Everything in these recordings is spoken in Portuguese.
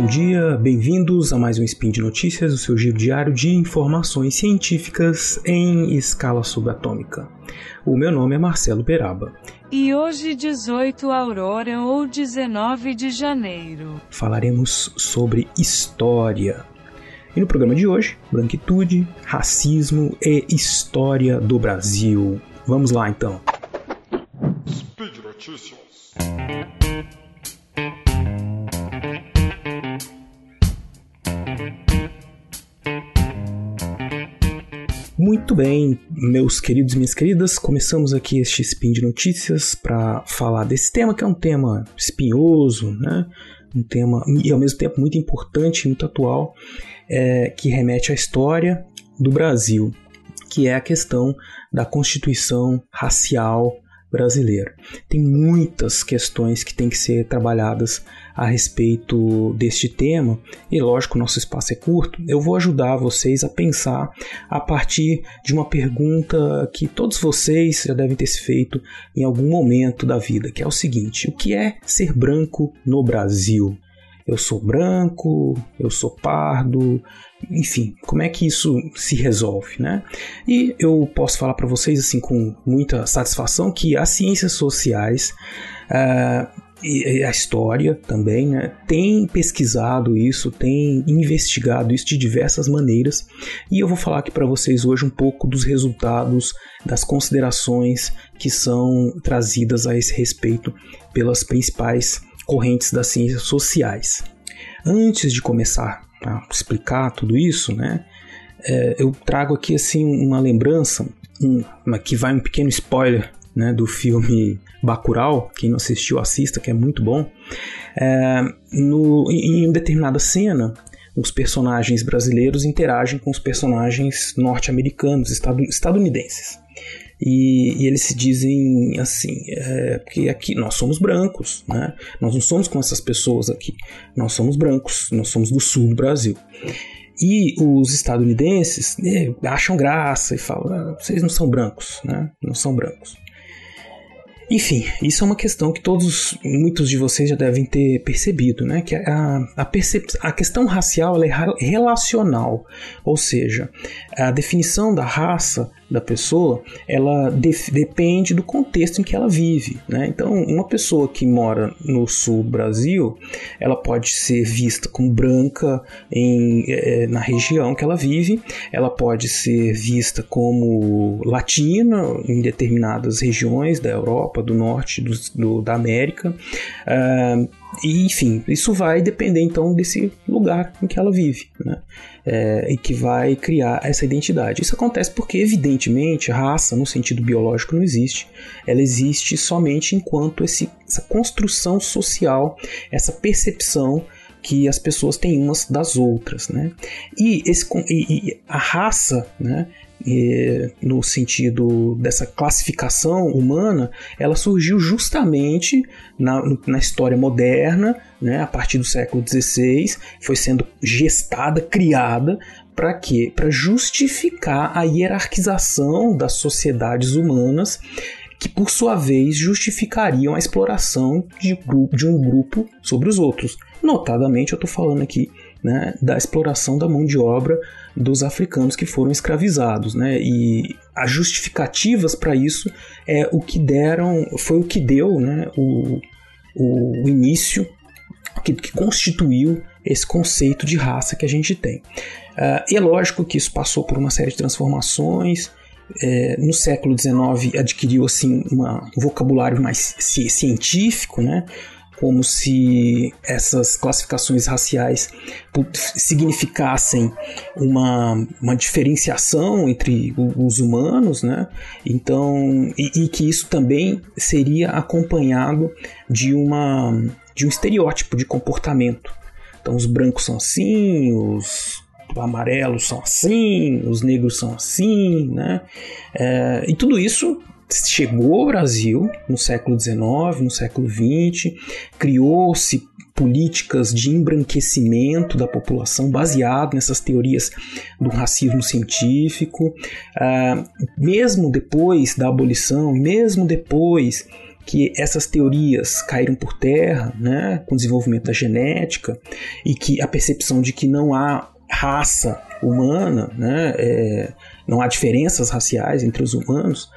bom dia, bem-vindos a mais um Spin de Notícias, o seu giro diário de informações científicas em escala subatômica. O meu nome é Marcelo Beraba. E hoje, 18 Aurora ou 19 de janeiro, falaremos sobre história. E no programa de hoje, branquitude, racismo e história do Brasil. Vamos lá então. Speed Notícias. Muito bem, meus queridos e minhas queridas, começamos aqui este spin de notícias para falar desse tema que é um tema espinhoso, né? Um tema e ao mesmo tempo muito importante, muito atual, é, que remete à história do Brasil, que é a questão da constituição racial brasileira. Tem muitas questões que têm que ser trabalhadas a respeito deste tema, e lógico, nosso espaço é curto, eu vou ajudar vocês a pensar a partir de uma pergunta que todos vocês já devem ter se feito em algum momento da vida, que é o seguinte: o que é ser branco no Brasil? eu sou branco, eu sou pardo, enfim, como é que isso se resolve, né? E eu posso falar para vocês assim com muita satisfação que as ciências sociais uh, e a história também, né, tem pesquisado isso, tem investigado isso de diversas maneiras, e eu vou falar aqui para vocês hoje um pouco dos resultados, das considerações que são trazidas a esse respeito pelas principais correntes das ciências sociais. Antes de começar a explicar tudo isso, né, é, eu trago aqui assim uma lembrança, um, que vai um pequeno spoiler né, do filme Bacurau, quem não assistiu assista, que é muito bom. É, no, em determinada cena, os personagens brasileiros interagem com os personagens norte-americanos, estadunidenses. E, e, eles se dizem assim, é, porque aqui nós somos brancos, né? Nós não somos como essas pessoas aqui. Nós somos brancos, nós somos do sul do Brasil. E os estadunidenses né, acham graça e falam: ah, vocês não são brancos, né? Não são brancos. Enfim, isso é uma questão que todos, muitos de vocês já devem ter percebido, né? Que a, a, percep a questão racial é relacional, ou seja, a definição da raça da pessoa, ela depende do contexto em que ela vive. Né? Então, uma pessoa que mora no sul do Brasil, ela pode ser vista como branca em, é, na região que ela vive, ela pode ser vista como latina em determinadas regiões da Europa, do norte, do, do da América. Uh, e, enfim, isso vai depender então desse lugar em que ela vive, né? É, e que vai criar essa identidade. Isso acontece porque, evidentemente, raça, no sentido biológico, não existe. Ela existe somente enquanto esse, essa construção social, essa percepção que as pessoas têm umas das outras, né? E, esse, e, e a raça, né? No sentido dessa classificação humana, ela surgiu justamente na, na história moderna, né, a partir do século XVI, foi sendo gestada, criada para quê? Para justificar a hierarquização das sociedades humanas que por sua vez justificariam a exploração de, de um grupo sobre os outros. Notadamente, eu estou falando aqui né, da exploração da mão de obra dos africanos que foram escravizados, né? E as justificativas para isso é o que deram, foi o que deu, né, o, o início que, que constituiu esse conceito de raça que a gente tem. Uh, e é lógico que isso passou por uma série de transformações. É, no século XIX adquiriu assim uma, um vocabulário mais científico, né? Como se essas classificações raciais significassem uma, uma diferenciação entre os humanos, né? Então, e, e, que isso também seria acompanhado de uma de um estereótipo de comportamento. Então, os brancos são assim, os amarelos são assim, os negros são assim, né? É, e tudo isso chegou ao Brasil no século XIX, no século XX, criou-se políticas de embranquecimento da população baseado nessas teorias do racismo científico. Uh, mesmo depois da abolição, mesmo depois que essas teorias caíram por terra, né, com o desenvolvimento da genética e que a percepção de que não há raça humana, né, é, não há diferenças raciais entre os humanos,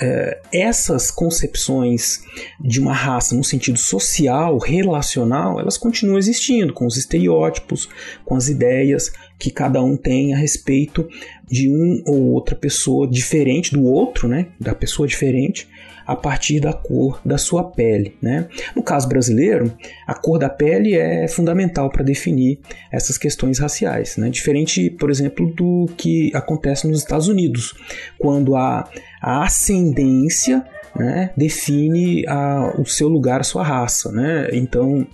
é, essas concepções de uma raça no sentido social, relacional, elas continuam existindo, com os estereótipos, com as ideias que cada um tem a respeito de um ou outra pessoa diferente do outro, né, da pessoa diferente, a partir da cor da sua pele. Né? No caso brasileiro, a cor da pele é fundamental para definir essas questões raciais, né? diferente, por exemplo, do que acontece nos Estados Unidos, quando a, a ascendência né, define a, o seu lugar, a sua raça. Né? Então,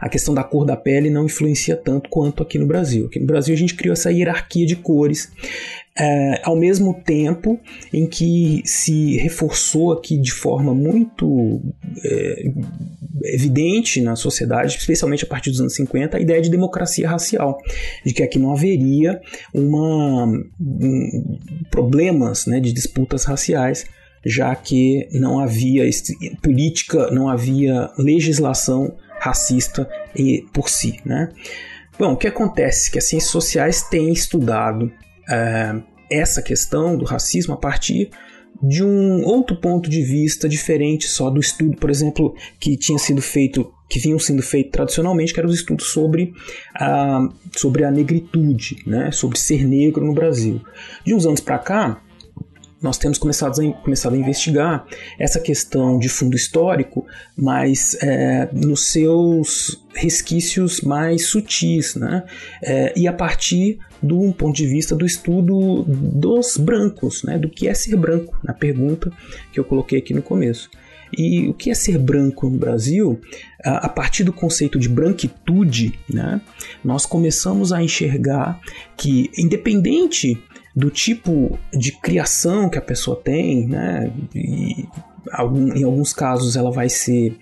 a questão da cor da pele não influencia tanto quanto aqui no Brasil. Aqui no Brasil a gente criou essa hierarquia de cores é, ao mesmo tempo em que se reforçou aqui de forma muito é, evidente na sociedade, especialmente a partir dos anos 50, a ideia de democracia racial, de que aqui não haveria uma, um, problemas né, de disputas raciais, já que não havia política, não havia legislação racista por si. Né? Bom, o que acontece? Que as ciências sociais têm estudado é, essa questão do racismo a partir de um outro ponto de vista diferente só do estudo, por exemplo, que tinha sido feito, que vinham sendo feito tradicionalmente, que eram os estudos sobre a, sobre a negritude, né, sobre ser negro no Brasil. De uns anos para cá, nós temos começado a, começado a investigar essa questão de fundo histórico, mas é, nos seus resquícios mais sutis, né? É, e a partir do ponto de vista do estudo dos brancos, né? do que é ser branco, na pergunta que eu coloquei aqui no começo. E o que é ser branco no Brasil? A partir do conceito de branquitude, né, nós começamos a enxergar que, independente do tipo de criação que a pessoa tem, né? E em alguns casos ela vai ser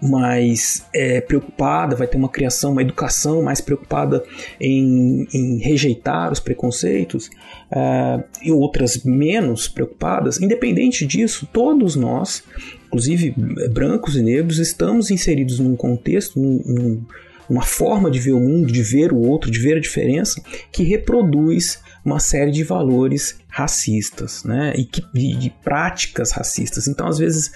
mais é, preocupada, vai ter uma criação, uma educação mais preocupada em, em rejeitar os preconceitos, uh, e outras menos preocupadas. Independente disso, todos nós, inclusive brancos e negros, estamos inseridos num contexto, num, num, uma forma de ver o mundo, de ver o outro, de ver a diferença, que reproduz uma série de valores racistas, né? E, que, de práticas racistas. Então, às vezes,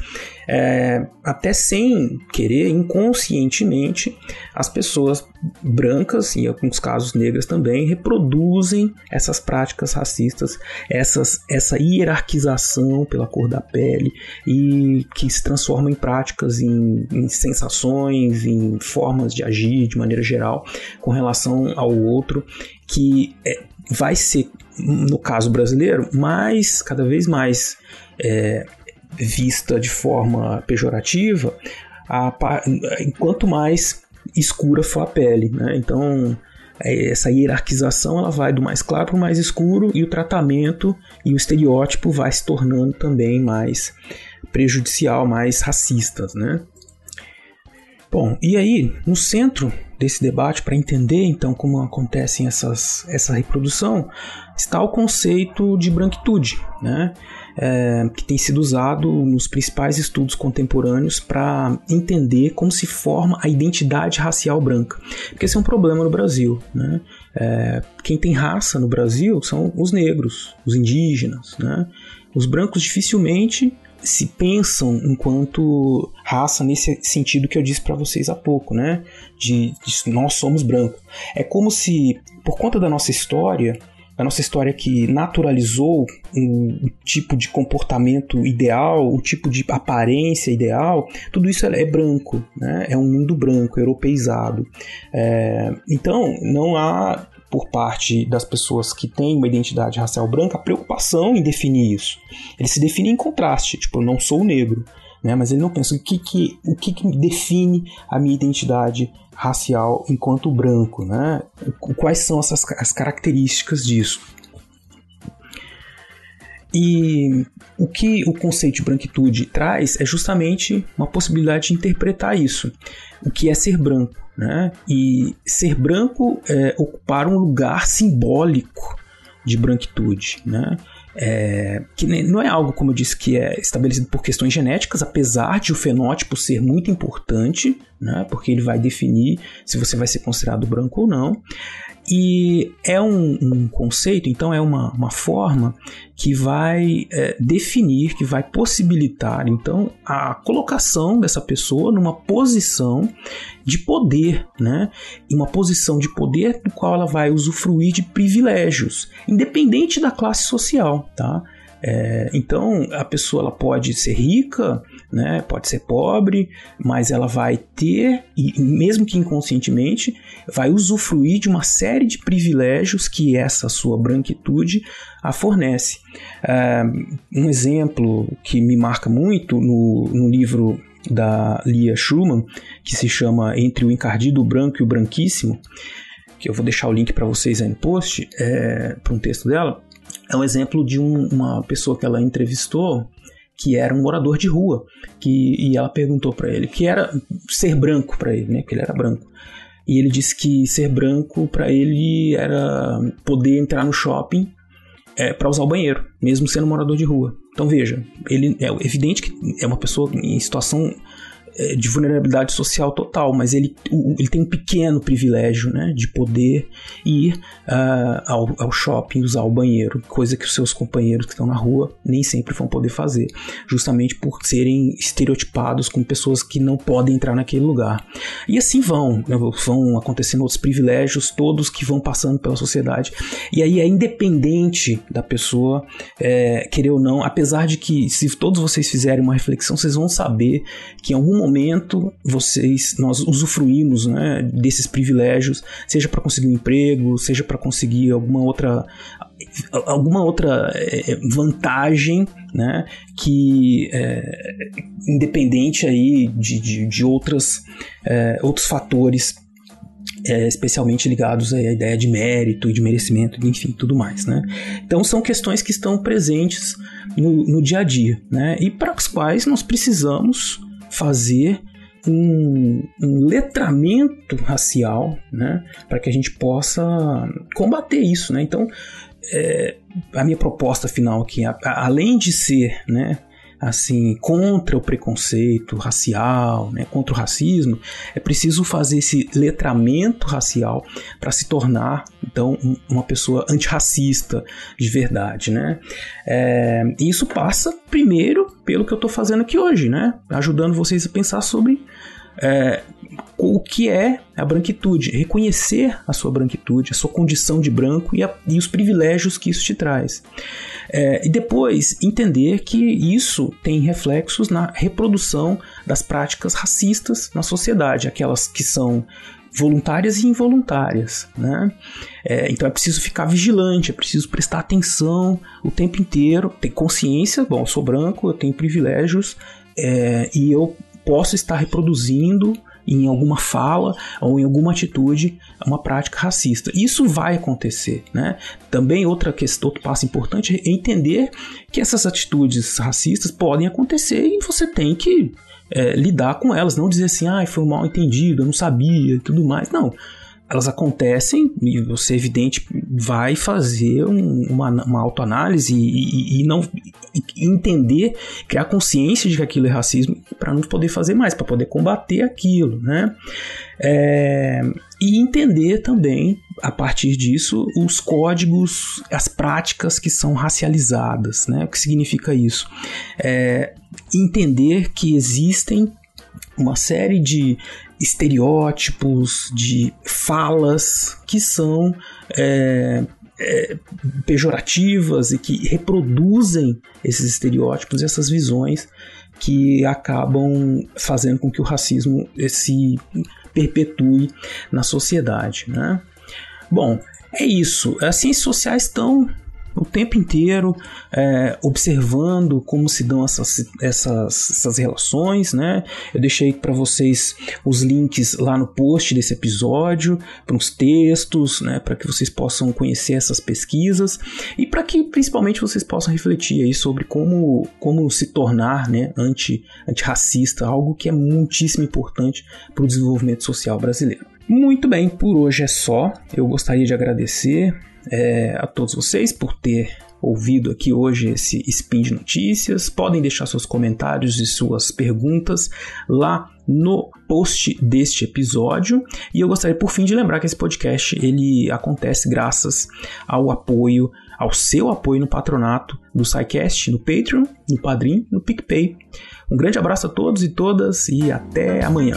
é, até sem querer, inconscientemente, as pessoas brancas, em alguns casos negras também, reproduzem essas práticas racistas, essas, essa hierarquização pela cor da pele e que se transformam em práticas, em, em sensações, em formas de agir de maneira geral com relação ao outro, que é, vai ser, no caso brasileiro, mais, cada vez mais é, vista de forma pejorativa, a, enquanto mais escura for a pele. Né? Então, é, essa hierarquização ela vai do mais claro para o mais escuro e o tratamento e o estereótipo vai se tornando também mais prejudicial, mais racistas, né? Bom, e aí, no centro desse debate, para entender então como acontece essas, essa reprodução, está o conceito de branquitude, né? É, que tem sido usado nos principais estudos contemporâneos para entender como se forma a identidade racial branca. Porque esse é um problema no Brasil. Né? É, quem tem raça no Brasil são os negros, os indígenas. Né? Os brancos dificilmente se pensam enquanto raça nesse sentido que eu disse para vocês há pouco, né? De, de, nós somos brancos. É como se, por conta da nossa história, a nossa história que naturalizou um tipo de comportamento ideal, o tipo de aparência ideal, tudo isso é, branco, né? É um mundo branco, europeizado. É, então, não há por parte das pessoas que têm uma identidade racial branca a preocupação em definir isso. Ele se define em contraste, tipo, eu não sou negro, né? mas ele não pensa o que, que, o que, que define a minha identidade racial enquanto branco, né? quais são essas, as características disso. E o que o conceito de branquitude traz é justamente uma possibilidade de interpretar isso. O que é ser branco? Né? E ser branco é ocupar um lugar simbólico de branquitude. Né? é, que não é algo, como eu disse, que é estabelecido por questões genéticas, apesar de o fenótipo ser muito importante, né, porque ele vai definir se você vai ser considerado branco ou não. E é um, um conceito, então é uma, uma forma que vai é, definir, que vai possibilitar então a colocação dessa pessoa numa posição de poder, né? Em uma posição de poder no qual ela vai usufruir de privilégios, independente da classe social, tá? É, então a pessoa ela pode ser rica, né, pode ser pobre, mas ela vai ter, e mesmo que inconscientemente, vai usufruir de uma série de privilégios que essa sua branquitude a fornece. É, um exemplo que me marca muito no, no livro da Lia Schumann, que se chama Entre o Encardido Branco e o Branquíssimo, que eu vou deixar o link para vocês aí no post, é, para um texto dela, é um exemplo de um, uma pessoa que ela entrevistou que era um morador de rua, que, e ela perguntou para ele que era ser branco para ele, né, que ele era branco. E ele disse que ser branco para ele era poder entrar no shopping é, para usar o banheiro, mesmo sendo morador de rua. Então veja, ele é evidente que é uma pessoa em situação de vulnerabilidade social total, mas ele, ele tem um pequeno privilégio né, de poder ir uh, ao, ao shopping, usar o banheiro, coisa que os seus companheiros que estão na rua nem sempre vão poder fazer, justamente por serem estereotipados como pessoas que não podem entrar naquele lugar. E assim vão, né, vão acontecendo outros privilégios, todos que vão passando pela sociedade. E aí é independente da pessoa é, querer ou não, apesar de que se todos vocês fizerem uma reflexão, vocês vão saber que em algum momento vocês nós usufruímos né, desses privilégios, seja para conseguir um emprego, seja para conseguir alguma outra alguma outra é, vantagem né, que é, independente aí de, de, de outras, é, outros fatores é, especialmente ligados à ideia de mérito e de merecimento, enfim, tudo mais, né? Então são questões que estão presentes no, no dia a dia, né? E para as quais nós precisamos fazer um, um, letramento racial, né, para que a gente possa combater isso, né? Então, é, a minha proposta final aqui, a, a, além de ser, né, assim contra o preconceito racial, né, contra o racismo, é preciso fazer esse letramento racial para se tornar então uma pessoa antirracista de verdade, né? É, isso passa primeiro pelo que eu estou fazendo aqui hoje, né? Ajudando vocês a pensar sobre é, o que é a branquitude, reconhecer a sua branquitude, a sua condição de branco e, a, e os privilégios que isso te traz. É, e depois entender que isso tem reflexos na reprodução das práticas racistas na sociedade, aquelas que são voluntárias e involuntárias, né? É, então é preciso ficar vigilante, é preciso prestar atenção o tempo inteiro, ter consciência, bom, eu sou branco, eu tenho privilégios é, e eu posso estar reproduzindo em alguma fala ou em alguma atitude uma prática racista. Isso vai acontecer, né? Também outra questão, outro passo importante é entender que essas atitudes racistas podem acontecer e você tem que é, lidar com elas, não dizer assim, ah, foi um mal entendido, eu não sabia e tudo mais. Não elas acontecem e você, evidente, vai fazer um, uma, uma autoanálise e, e, e não e entender, criar consciência de que aquilo é racismo para não poder fazer mais, para poder combater aquilo, né? É, e entender também, a partir disso, os códigos, as práticas que são racializadas, né? O que significa isso? É, entender que existem uma série de estereótipos, de falas que são é, é, pejorativas e que reproduzem esses estereótipos, essas visões que acabam fazendo com que o racismo se perpetue na sociedade. Né? Bom, é isso. As ciências sociais estão o tempo inteiro é, observando como se dão essas, essas, essas relações, né? Eu deixei para vocês os links lá no post desse episódio, para uns textos, né? Para que vocês possam conhecer essas pesquisas e para que principalmente vocês possam refletir aí sobre como, como se tornar, né? Anti, antirracista, algo que é muitíssimo importante para o desenvolvimento social brasileiro. Muito bem, por hoje é só. Eu gostaria de agradecer é, a todos vocês por ter ouvido aqui hoje esse Spin de Notícias. Podem deixar seus comentários e suas perguntas lá no post deste episódio. E eu gostaria, por fim, de lembrar que esse podcast ele acontece graças ao apoio, ao seu apoio no patronato do SciCast, no Patreon, no Padrim, no PicPay. Um grande abraço a todos e todas e até amanhã.